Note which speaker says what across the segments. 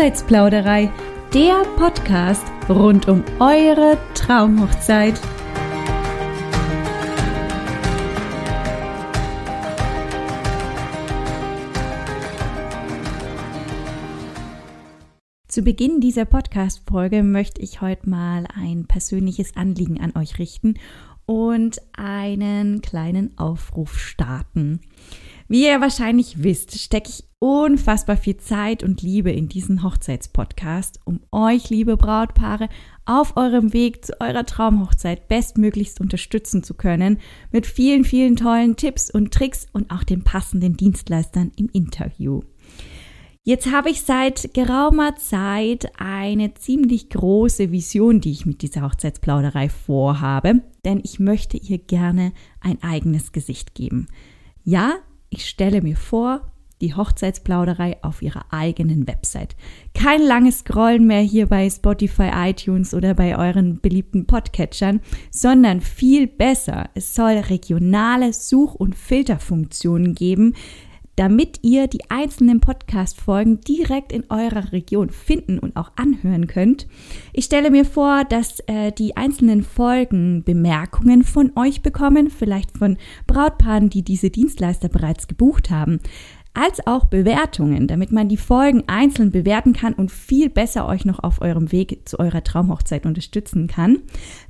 Speaker 1: Hochzeitsplauderei, der Podcast rund um eure Traumhochzeit. Zu Beginn dieser Podcast-Folge möchte ich heute mal ein persönliches Anliegen an euch richten und einen kleinen Aufruf starten. Wie ihr wahrscheinlich wisst, stecke ich unfassbar viel Zeit und Liebe in diesen Hochzeitspodcast, um euch, liebe Brautpaare, auf eurem Weg zu eurer Traumhochzeit bestmöglichst unterstützen zu können, mit vielen, vielen tollen Tipps und Tricks und auch den passenden Dienstleistern im Interview. Jetzt habe ich seit geraumer Zeit eine ziemlich große Vision, die ich mit dieser Hochzeitsplauderei vorhabe, denn ich möchte ihr gerne ein eigenes Gesicht geben. Ja, ich stelle mir vor, die Hochzeitsplauderei auf ihrer eigenen Website. Kein langes Scrollen mehr hier bei Spotify, iTunes oder bei euren beliebten Podcatchern, sondern viel besser. Es soll regionale Such- und Filterfunktionen geben, damit ihr die einzelnen Podcast-Folgen direkt in eurer Region finden und auch anhören könnt. Ich stelle mir vor, dass äh, die einzelnen Folgen Bemerkungen von euch bekommen, vielleicht von Brautpaaren, die diese Dienstleister bereits gebucht haben als auch Bewertungen, damit man die Folgen einzeln bewerten kann und viel besser euch noch auf eurem Weg zu eurer Traumhochzeit unterstützen kann.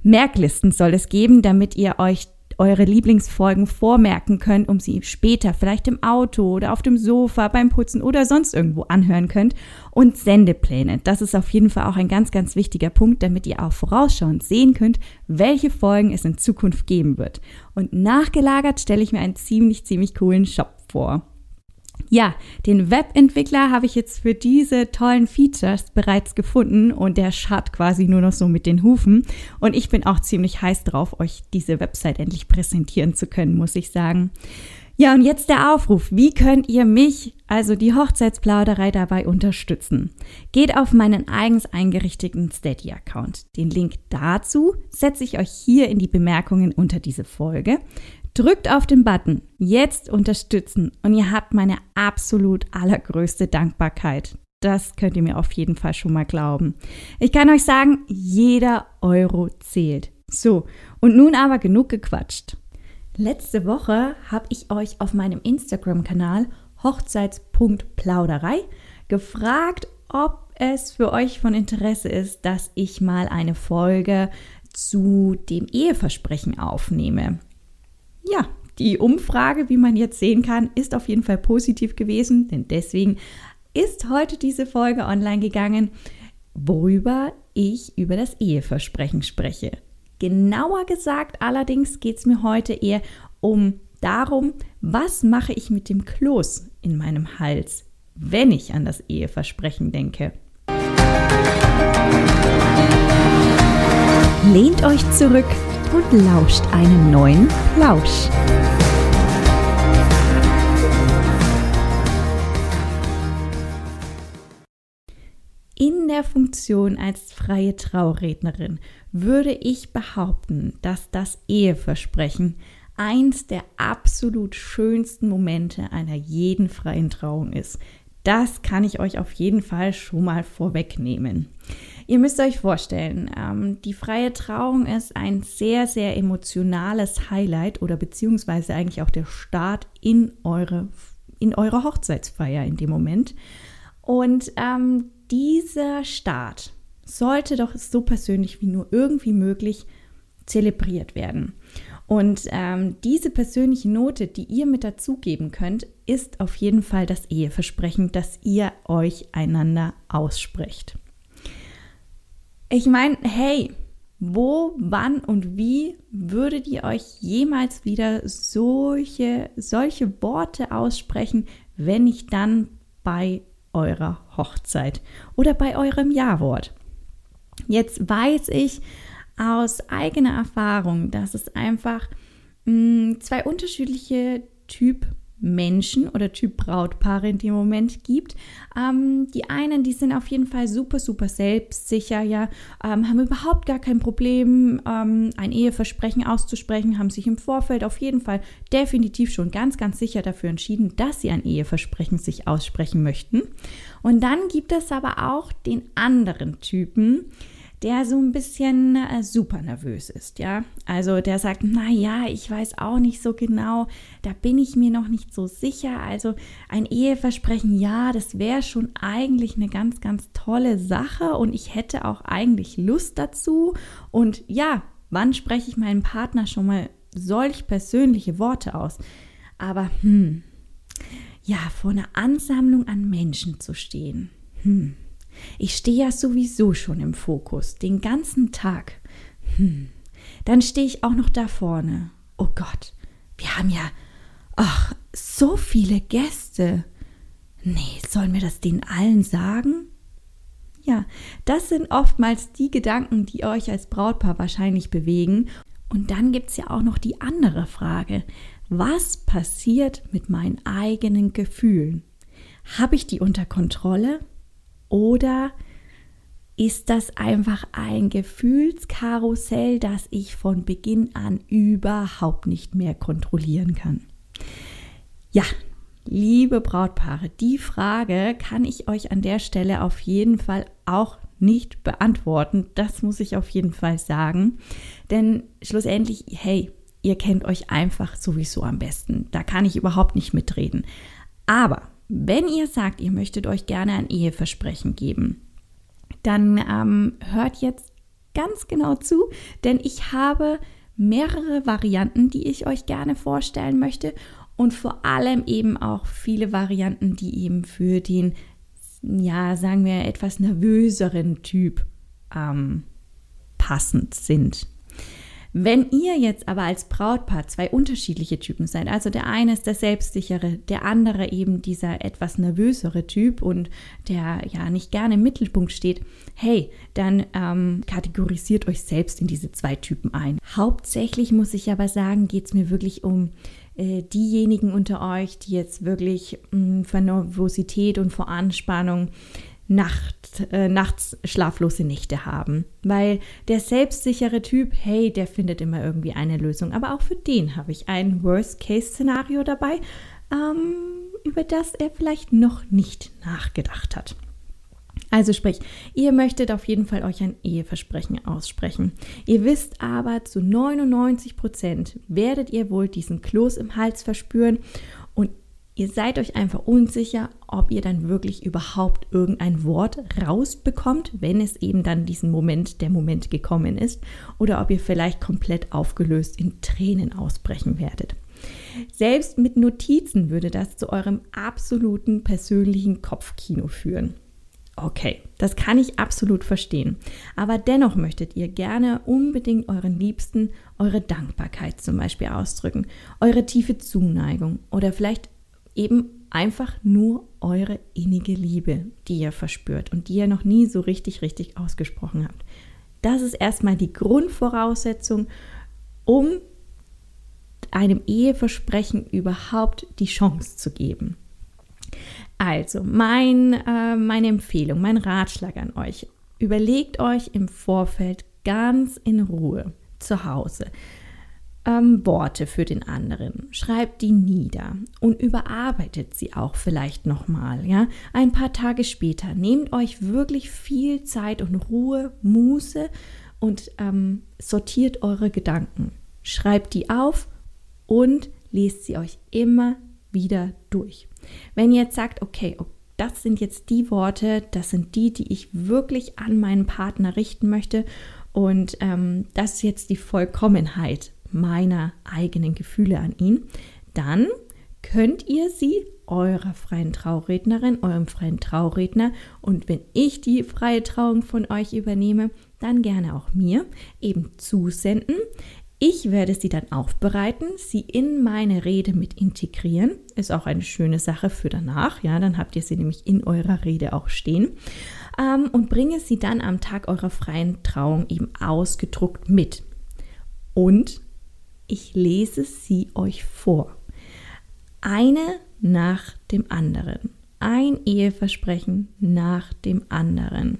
Speaker 1: Merklisten soll es geben, damit ihr euch eure Lieblingsfolgen vormerken könnt, um sie später vielleicht im Auto oder auf dem Sofa beim Putzen oder sonst irgendwo anhören könnt. Und Sendepläne. Das ist auf jeden Fall auch ein ganz, ganz wichtiger Punkt, damit ihr auch vorausschauend sehen könnt, welche Folgen es in Zukunft geben wird. Und nachgelagert stelle ich mir einen ziemlich, ziemlich coolen Shop vor. Ja, den Webentwickler habe ich jetzt für diese tollen Features bereits gefunden und der scharrt quasi nur noch so mit den Hufen. Und ich bin auch ziemlich heiß drauf, euch diese Website endlich präsentieren zu können, muss ich sagen. Ja, und jetzt der Aufruf. Wie könnt ihr mich, also die Hochzeitsplauderei, dabei unterstützen? Geht auf meinen eigens eingerichteten Steady-Account. Den Link dazu setze ich euch hier in die Bemerkungen unter diese Folge. Drückt auf den Button Jetzt unterstützen und ihr habt meine absolut allergrößte Dankbarkeit. Das könnt ihr mir auf jeden Fall schon mal glauben. Ich kann euch sagen, jeder Euro zählt. So, und nun aber genug gequatscht. Letzte Woche habe ich euch auf meinem Instagram-Kanal Hochzeits.plauderei gefragt, ob es für euch von Interesse ist, dass ich mal eine Folge zu dem Eheversprechen aufnehme. Ja, die Umfrage, wie man jetzt sehen kann, ist auf jeden Fall positiv gewesen, denn deswegen ist heute diese Folge online gegangen, worüber ich über das Eheversprechen spreche. Genauer gesagt allerdings geht es mir heute eher um darum, was mache ich mit dem Kloß in meinem Hals, wenn ich an das Eheversprechen denke. Lehnt euch zurück und lauscht einen neuen Plausch. In der Funktion als freie Traurednerin würde ich behaupten, dass das Eheversprechen eins der absolut schönsten Momente einer jeden freien Trauung ist. Das kann ich euch auf jeden Fall schon mal vorwegnehmen. Ihr müsst euch vorstellen, ähm, die freie Trauung ist ein sehr, sehr emotionales Highlight oder beziehungsweise eigentlich auch der Start in eure, in eure Hochzeitsfeier in dem Moment. Und ähm, dieser Start sollte doch so persönlich wie nur irgendwie möglich zelebriert werden. Und ähm, diese persönliche Note, die ihr mit dazugeben könnt, ist auf jeden Fall das Eheversprechen, das ihr euch einander aussprecht. Ich meine, hey, wo, wann und wie würdet ihr euch jemals wieder solche, solche Worte aussprechen, wenn nicht dann bei eurer Hochzeit oder bei eurem Ja-Wort? Jetzt weiß ich aus eigener Erfahrung, dass es einfach mh, hm, zwei unterschiedliche Typ Menschen oder Typ Brautpaare in dem Moment gibt. Ähm, die einen, die sind auf jeden Fall super, super selbstsicher, ja, ähm, haben überhaupt gar kein Problem, ähm, ein Eheversprechen auszusprechen, haben sich im Vorfeld auf jeden Fall definitiv schon ganz, ganz sicher dafür entschieden, dass sie ein Eheversprechen sich aussprechen möchten. Und dann gibt es aber auch den anderen Typen, der so ein bisschen äh, super nervös ist, ja. Also der sagt, na ja, ich weiß auch nicht so genau, da bin ich mir noch nicht so sicher. Also ein Eheversprechen, ja, das wäre schon eigentlich eine ganz, ganz tolle Sache und ich hätte auch eigentlich Lust dazu. Und ja, wann spreche ich meinem Partner schon mal solch persönliche Worte aus? Aber hm, ja, vor einer Ansammlung an Menschen zu stehen, hm ich stehe ja sowieso schon im Fokus, den ganzen Tag. Hm. Dann stehe ich auch noch da vorne. Oh Gott, wir haben ja, ach, so viele Gäste. Nee, sollen wir das denen allen sagen? Ja, das sind oftmals die Gedanken, die euch als Brautpaar wahrscheinlich bewegen. Und dann gibt es ja auch noch die andere Frage. Was passiert mit meinen eigenen Gefühlen? Habe ich die unter Kontrolle? Oder ist das einfach ein Gefühlskarussell, das ich von Beginn an überhaupt nicht mehr kontrollieren kann? Ja, liebe Brautpaare, die Frage kann ich euch an der Stelle auf jeden Fall auch nicht beantworten. Das muss ich auf jeden Fall sagen. Denn schlussendlich, hey, ihr kennt euch einfach sowieso am besten. Da kann ich überhaupt nicht mitreden. Aber wenn ihr sagt, ihr möchtet euch gerne ein Eheversprechen geben, dann ähm, hört jetzt ganz genau zu, denn ich habe mehrere Varianten, die ich euch gerne vorstellen möchte und vor allem eben auch viele Varianten, die eben für den, ja, sagen wir, etwas nervöseren Typ ähm, passend sind. Wenn ihr jetzt aber als Brautpaar zwei unterschiedliche Typen seid, also der eine ist der selbstsichere, der andere eben dieser etwas nervösere Typ und der ja nicht gerne im Mittelpunkt steht, hey, dann ähm, kategorisiert euch selbst in diese zwei Typen ein. Hauptsächlich muss ich aber sagen, geht es mir wirklich um äh, diejenigen unter euch, die jetzt wirklich mh, vor Nervosität und vor Anspannung Nacht, äh, nachts schlaflose Nächte haben. Weil der selbstsichere Typ, hey, der findet immer irgendwie eine Lösung. Aber auch für den habe ich ein Worst-Case-Szenario dabei, ähm, über das er vielleicht noch nicht nachgedacht hat. Also sprich, ihr möchtet auf jeden Fall euch ein Eheversprechen aussprechen. Ihr wisst aber, zu 99 Prozent werdet ihr wohl diesen Kloß im Hals verspüren Ihr seid euch einfach unsicher, ob ihr dann wirklich überhaupt irgendein Wort rausbekommt, wenn es eben dann diesen Moment, der Moment gekommen ist, oder ob ihr vielleicht komplett aufgelöst in Tränen ausbrechen werdet. Selbst mit Notizen würde das zu eurem absoluten persönlichen Kopfkino führen. Okay, das kann ich absolut verstehen. Aber dennoch möchtet ihr gerne unbedingt euren Liebsten eure Dankbarkeit zum Beispiel ausdrücken, eure tiefe Zuneigung oder vielleicht eben einfach nur eure innige Liebe, die ihr verspürt und die ihr noch nie so richtig, richtig ausgesprochen habt. Das ist erstmal die Grundvoraussetzung, um einem Eheversprechen überhaupt die Chance zu geben. Also, mein, äh, meine Empfehlung, mein Ratschlag an euch, überlegt euch im Vorfeld ganz in Ruhe zu Hause, ähm, Worte für den anderen, schreibt die nieder und überarbeitet sie auch vielleicht nochmal, ja, ein paar Tage später. Nehmt euch wirklich viel Zeit und Ruhe, Muße und ähm, sortiert eure Gedanken. Schreibt die auf und lest sie euch immer wieder durch. Wenn ihr jetzt sagt, okay, das sind jetzt die Worte, das sind die, die ich wirklich an meinen Partner richten möchte und ähm, das ist jetzt die Vollkommenheit meiner eigenen Gefühle an ihn, dann könnt ihr sie eurer freien Traurednerin, eurem freien Trauredner und wenn ich die freie Trauung von euch übernehme, dann gerne auch mir eben zusenden. Ich werde sie dann aufbereiten, sie in meine Rede mit integrieren. Ist auch eine schöne Sache für danach. Ja, dann habt ihr sie nämlich in eurer Rede auch stehen. Ähm, und bringe sie dann am Tag eurer freien Trauung eben ausgedruckt mit. Und ich lese sie euch vor. Eine nach dem anderen. Ein Eheversprechen nach dem anderen.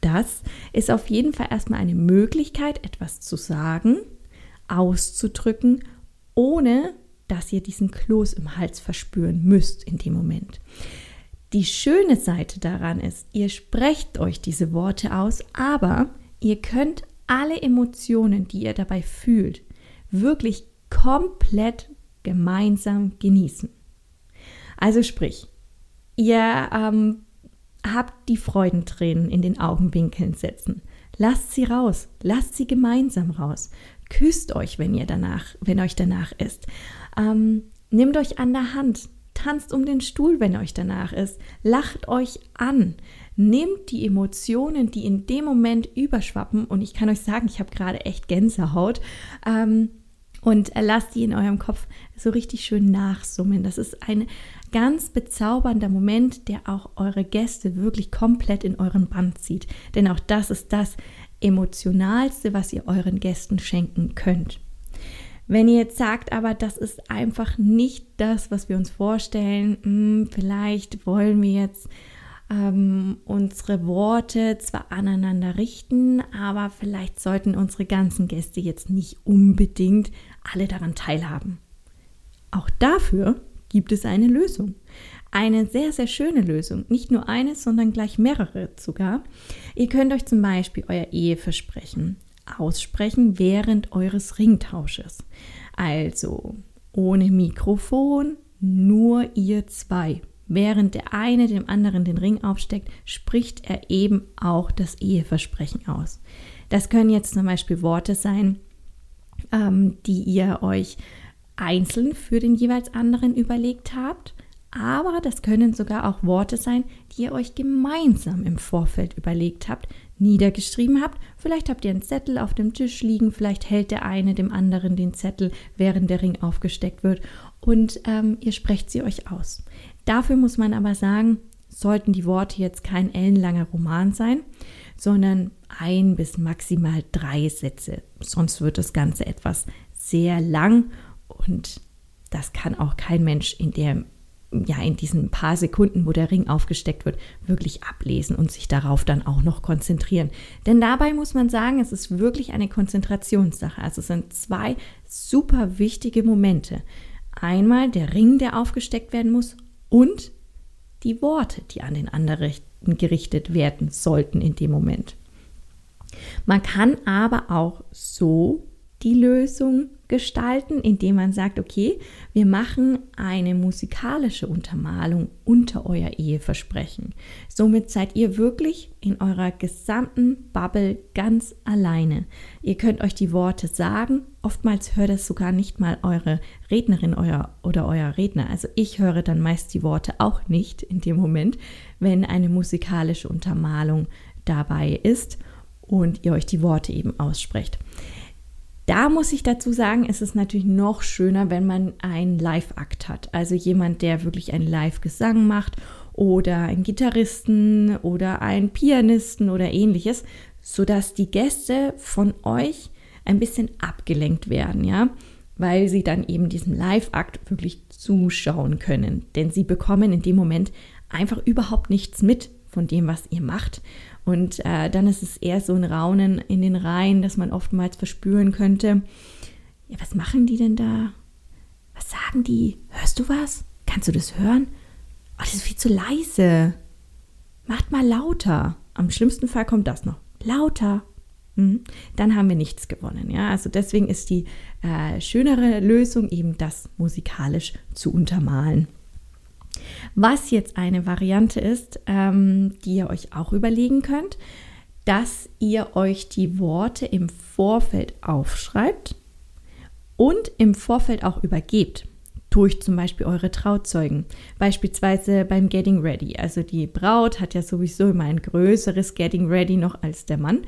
Speaker 1: Das ist auf jeden Fall erstmal eine Möglichkeit, etwas zu sagen, auszudrücken, ohne dass ihr diesen Kloß im Hals verspüren müsst in dem Moment. Die schöne Seite daran ist, ihr sprecht euch diese Worte aus, aber ihr könnt alle Emotionen, die ihr dabei fühlt, wirklich komplett gemeinsam genießen. Also sprich, ihr ähm, habt die Freudentränen in den Augenwinkeln sitzen. Lasst sie raus, lasst sie gemeinsam raus. Küsst euch, wenn ihr danach, wenn euch danach ist. Ähm, nehmt euch an der Hand, tanzt um den Stuhl, wenn euch danach ist. Lacht euch an. Nehmt die Emotionen, die in dem Moment überschwappen, und ich kann euch sagen, ich habe gerade echt Gänsehaut, ähm, und lasst die in eurem Kopf so richtig schön nachsummen. Das ist ein ganz bezaubernder Moment, der auch eure Gäste wirklich komplett in euren Band zieht. Denn auch das ist das Emotionalste, was ihr euren Gästen schenken könnt. Wenn ihr jetzt sagt, aber das ist einfach nicht das, was wir uns vorstellen, hm, vielleicht wollen wir jetzt ähm, unsere Worte zwar aneinander richten, aber vielleicht sollten unsere ganzen Gäste jetzt nicht unbedingt alle daran teilhaben. Auch dafür gibt es eine Lösung. Eine sehr, sehr schöne Lösung. Nicht nur eine, sondern gleich mehrere sogar. Ihr könnt euch zum Beispiel euer Eheversprechen aussprechen während eures Ringtausches. Also ohne Mikrofon, nur ihr zwei. Während der eine dem anderen den Ring aufsteckt, spricht er eben auch das Eheversprechen aus. Das können jetzt zum Beispiel Worte sein, ähm, die ihr euch einzeln für den jeweils anderen überlegt habt aber das können sogar auch Worte sein, die ihr euch gemeinsam im Vorfeld überlegt habt, niedergeschrieben habt. Vielleicht habt ihr einen Zettel auf dem Tisch liegen, vielleicht hält der eine dem anderen den Zettel, während der Ring aufgesteckt wird und ähm, ihr sprecht sie euch aus. Dafür muss man aber sagen, sollten die Worte jetzt kein ellenlanger Roman sein, sondern ein bis maximal drei Sätze. Sonst wird das Ganze etwas sehr lang und das kann auch kein Mensch in der ja in diesen paar Sekunden, wo der Ring aufgesteckt wird, wirklich ablesen und sich darauf dann auch noch konzentrieren. Denn dabei muss man sagen, es ist wirklich eine Konzentrationssache. Also es sind zwei super wichtige Momente. Einmal der Ring, der aufgesteckt werden muss und die Worte, die an den anderen gerichtet werden sollten in dem Moment. Man kann aber auch so die Lösung gestalten, indem man sagt, okay, wir machen eine musikalische Untermalung unter euer Eheversprechen. Somit seid ihr wirklich in eurer gesamten Bubble ganz alleine. Ihr könnt euch die Worte sagen. Oftmals hört es sogar nicht mal eure Rednerin euer, oder euer Redner. Also ich höre dann meist die Worte auch nicht in dem Moment, wenn eine musikalische Untermalung dabei ist und ihr euch die Worte eben aussprecht. Da muss ich dazu sagen, ist es natürlich noch schöner, wenn man einen Live-Akt hat. Also jemand, der wirklich einen Live-Gesang macht oder einen Gitarristen oder einen Pianisten oder ähnliches, sodass die Gäste von euch ein bisschen abgelenkt werden, ja, weil sie dann eben diesem Live-Akt wirklich zuschauen können. Denn sie bekommen in dem Moment einfach überhaupt nichts mit von dem, was ihr macht. Und äh, dann ist es eher so ein Raunen in den Reihen, das man oftmals verspüren könnte. Ja, was machen die denn da? Was sagen die? Hörst du was? Kannst du das hören? Oh, das ist viel zu leise. Macht mal lauter. Am schlimmsten Fall kommt das noch. Lauter. Hm? Dann haben wir nichts gewonnen. Ja, also deswegen ist die äh, schönere Lösung eben das musikalisch zu untermalen. Was jetzt eine Variante ist, ähm, die ihr euch auch überlegen könnt, dass ihr euch die Worte im Vorfeld aufschreibt und im Vorfeld auch übergebt durch zum Beispiel eure Trauzeugen. Beispielsweise beim Getting Ready. Also die Braut hat ja sowieso immer ein größeres Getting Ready noch als der Mann.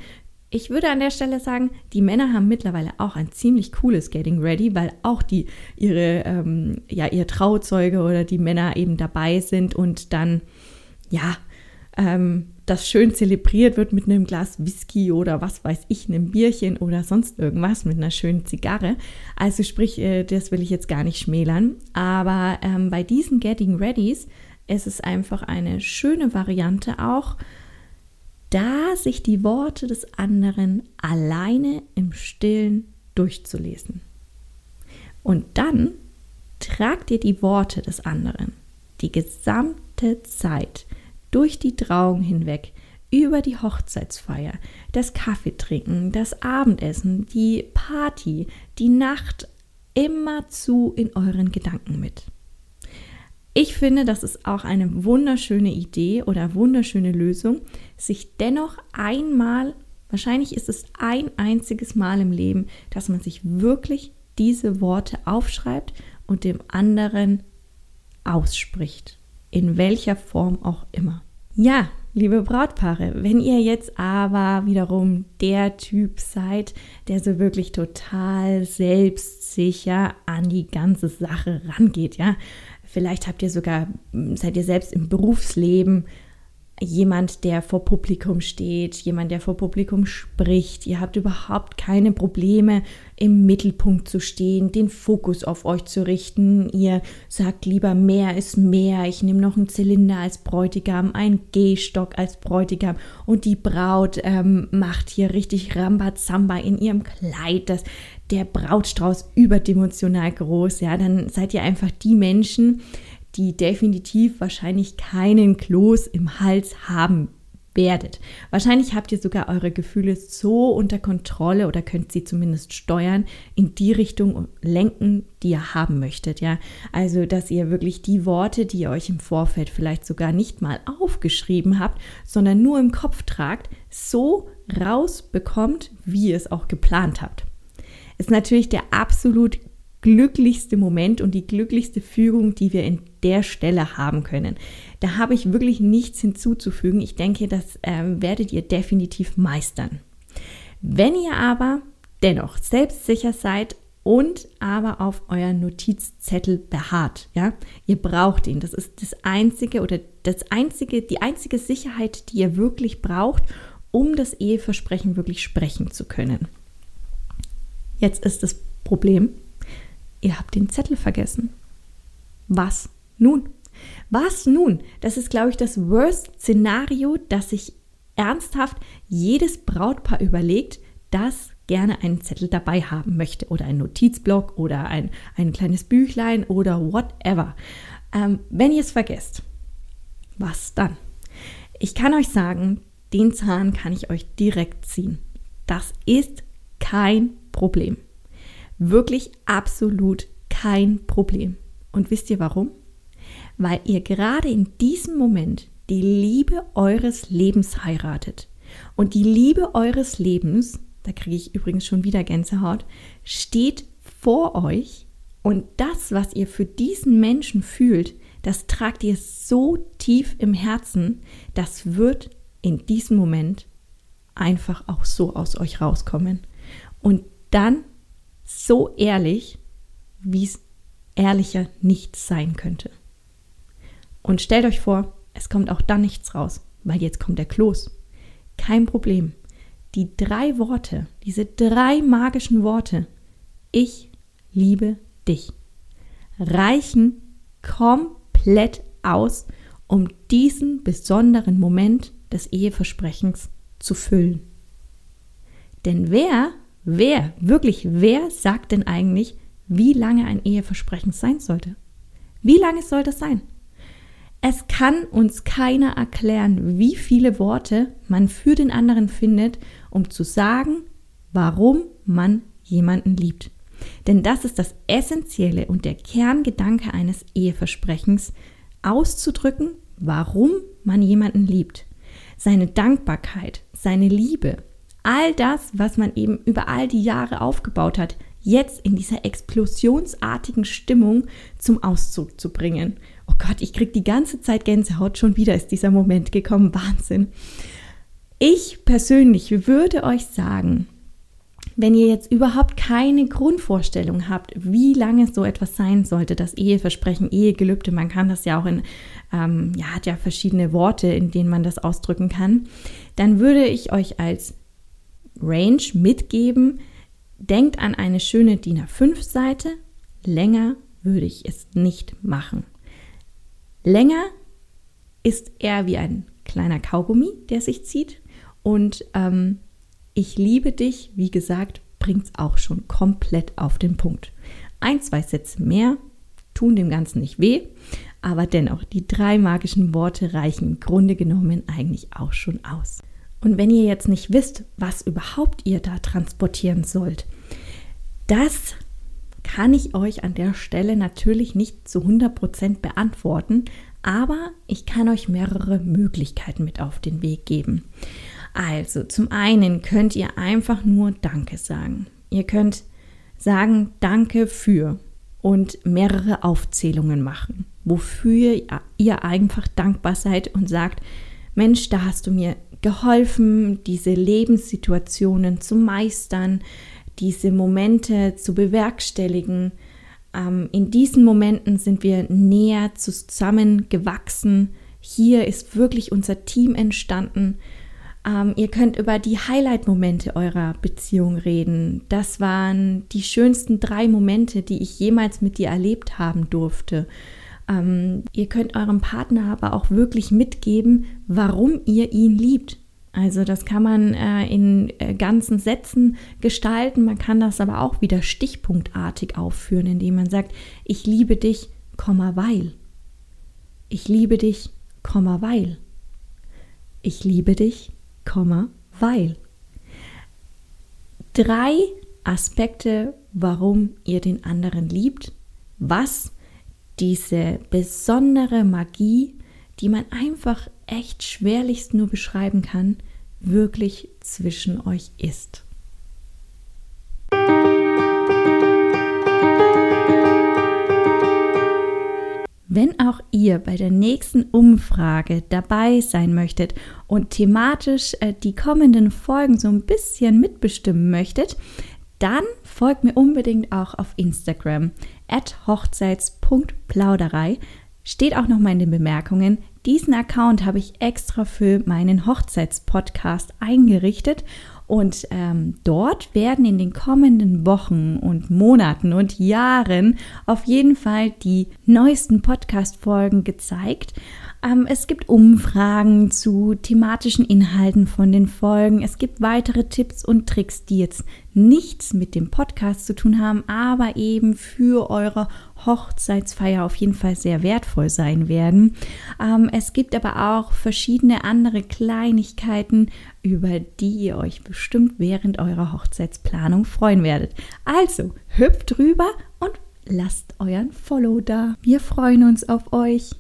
Speaker 1: Ich würde an der Stelle sagen, die Männer haben mittlerweile auch ein ziemlich cooles Getting Ready, weil auch die ihre ähm, ja ihr Trauzeuge oder die Männer eben dabei sind und dann ja ähm, das schön zelebriert wird mit einem Glas Whisky oder was weiß ich, einem Bierchen oder sonst irgendwas mit einer schönen Zigarre. Also sprich, äh, das will ich jetzt gar nicht schmälern. Aber ähm, bei diesen Getting Readys ist es einfach eine schöne Variante auch, da sich die Worte des anderen alleine im Stillen durchzulesen. Und dann tragt ihr die Worte des anderen die gesamte Zeit durch die Trauung hinweg, über die Hochzeitsfeier, das Kaffeetrinken, das Abendessen, die Party, die Nacht immerzu in euren Gedanken mit. Ich finde, das ist auch eine wunderschöne Idee oder wunderschöne Lösung, sich dennoch einmal, wahrscheinlich ist es ein einziges Mal im Leben, dass man sich wirklich diese Worte aufschreibt und dem anderen ausspricht, in welcher Form auch immer. Ja, liebe Brautpaare, wenn ihr jetzt aber wiederum der Typ seid, der so wirklich total selbstsicher an die ganze Sache rangeht, ja, vielleicht habt ihr sogar, seid ihr selbst im Berufsleben jemand, der vor Publikum steht, jemand, der vor Publikum spricht. Ihr habt überhaupt keine Probleme, im Mittelpunkt zu stehen, den Fokus auf euch zu richten. Ihr sagt lieber, mehr ist mehr. Ich nehme noch einen Zylinder als Bräutigam, einen Gehstock als Bräutigam und die Braut ähm, macht hier richtig Rambazamba in ihrem Kleid. Das, der Brautstrauß überdimensional groß. Ja, dann seid ihr einfach die Menschen, die definitiv wahrscheinlich keinen Kloß im Hals haben werdet. Wahrscheinlich habt ihr sogar eure Gefühle so unter Kontrolle oder könnt sie zumindest steuern in die Richtung lenken, die ihr haben möchtet, ja? Also, dass ihr wirklich die Worte, die ihr euch im Vorfeld vielleicht sogar nicht mal aufgeschrieben habt, sondern nur im Kopf tragt, so rausbekommt, wie ihr es auch geplant habt. Ist natürlich der absolut glücklichste Moment und die glücklichste Fügung, die wir in der Stelle haben können. Da habe ich wirklich nichts hinzuzufügen. Ich denke, das ähm, werdet ihr definitiv meistern. Wenn ihr aber dennoch selbstsicher seid und aber auf euren Notizzettel beharrt, ja, ihr braucht ihn. Das ist das einzige oder das einzige, die einzige Sicherheit, die ihr wirklich braucht, um das Eheversprechen wirklich sprechen zu können. Jetzt ist das Problem, ihr habt den Zettel vergessen. Was nun? Was nun? Das ist, glaube ich, das Worst-Szenario, das sich ernsthaft jedes Brautpaar überlegt, das gerne einen Zettel dabei haben möchte oder einen Notizblock oder ein, ein kleines Büchlein oder whatever. Ähm, wenn ihr es vergesst, was dann? Ich kann euch sagen, den Zahn kann ich euch direkt ziehen. Das ist kein Problem. Wirklich absolut kein Problem. Und wisst ihr warum? Weil ihr gerade in diesem Moment die Liebe eures Lebens heiratet. Und die Liebe eures Lebens, da kriege ich übrigens schon wieder Gänsehaut, steht vor euch und das, was ihr für diesen Menschen fühlt, das tragt ihr so tief im Herzen, das wird in diesem Moment einfach auch so aus euch rauskommen. Und dann so ehrlich, wie es ehrlicher nicht sein könnte. Und stellt euch vor, es kommt auch dann nichts raus, weil jetzt kommt der Kloß. Kein Problem. Die drei Worte, diese drei magischen Worte, ich liebe dich, reichen komplett aus, um diesen besonderen Moment des Eheversprechens zu füllen. Denn wer Wer, wirklich, wer sagt denn eigentlich, wie lange ein Eheversprechen sein sollte? Wie lange soll das sein? Es kann uns keiner erklären, wie viele Worte man für den anderen findet, um zu sagen, warum man jemanden liebt. Denn das ist das Essentielle und der Kerngedanke eines Eheversprechens, auszudrücken, warum man jemanden liebt. Seine Dankbarkeit, seine Liebe, all das, was man eben über all die Jahre aufgebaut hat, jetzt in dieser explosionsartigen Stimmung zum Ausdruck zu bringen. Oh Gott, ich krieg die ganze Zeit Gänsehaut, schon wieder ist dieser Moment gekommen, Wahnsinn. Ich persönlich würde euch sagen, Wenn ihr jetzt überhaupt keine Grundvorstellung habt, wie lange so etwas sein sollte, das Eheversprechen, Ehegelübde, man kann das ja auch in, ähm, ja, hat ja verschiedene Worte, in denen man das ausdrücken kann, dann würde ich euch als Range mitgeben, denkt an eine schöne DIN A5-Seite, länger würde ich es nicht machen. Länger ist eher wie ein kleiner Kaugummi, der sich zieht und ähm, ich liebe dich, wie gesagt, bringt es auch schon komplett auf den Punkt. Ein, zwei Sätze mehr tun dem Ganzen nicht weh, aber dennoch, die drei magischen Worte reichen im Grunde genommen eigentlich auch schon aus. Und wenn ihr jetzt nicht wisst, was überhaupt ihr da transportieren sollt, das kann ich euch an der Stelle natürlich nicht zu 100% beantworten, aber ich kann euch mehrere Möglichkeiten mit auf den Weg geben. Also, zum einen könnt ihr einfach nur Danke sagen. Ihr könnt sagen Danke für und mehrere Aufzählungen machen, wofür ihr einfach dankbar seid und sagt, Mensch, da hast du mir geholfen, diese Lebenssituationen zu meistern, diese Momente zu bewerkstelligen. Ähm, in diesen Momenten sind wir näher zusammengewachsen. Hier ist wirklich unser Team entstanden ähm, ihr könnt über die Highlight-Momente eurer Beziehung reden. Das waren die schönsten drei Momente, die ich jemals mit dir erlebt haben durfte. Ähm, ihr könnt eurem Partner aber auch wirklich mitgeben, warum ihr ihn liebt. Also das kann man äh, in äh, ganzen Sätzen gestalten. Man kann das aber auch wieder stichpunktartig aufführen, indem man sagt, ich liebe dich, weil. Ich liebe dich, weil. Ich liebe dich, weil. Drei Aspekte, warum ihr den anderen liebt, was diese besondere Magie, die man einfach echt schwerlichst nur beschreiben kann, wirklich zwischen euch ist. Wenn auch ihr bei der nächsten Umfrage dabei sein möchtet und thematisch äh, die kommenden Folgen so ein bisschen mitbestimmen möchtet, dann folgt mir unbedingt auch auf Instagram at hochzeits.plauderei. Steht auch nochmal in den Bemerkungen. Diesen Account habe ich extra für meinen Hochzeitspodcast eingerichtet und ähm, dort werden in den kommenden Wochen und Monaten und Jahren auf jeden Fall die neuesten Podcast-Folgen gezeigt. Ähm, es gibt Umfragen zu thematischen Inhalten von den Folgen. Es gibt weitere Tipps und Tricks, die jetzt nichts mit dem Podcast zu tun haben, aber eben für eure Hochzeitsfeier auf jeden Fall sehr wertvoll sein werden. Ähm, es gibt aber auch verschiedene andere Kleinigkeiten, über die ihr euch bestimmt während eurer Hochzeitsplanung freuen werdet. Also hüpft drüber und lasst euren Follow da. Wir freuen uns auf euch.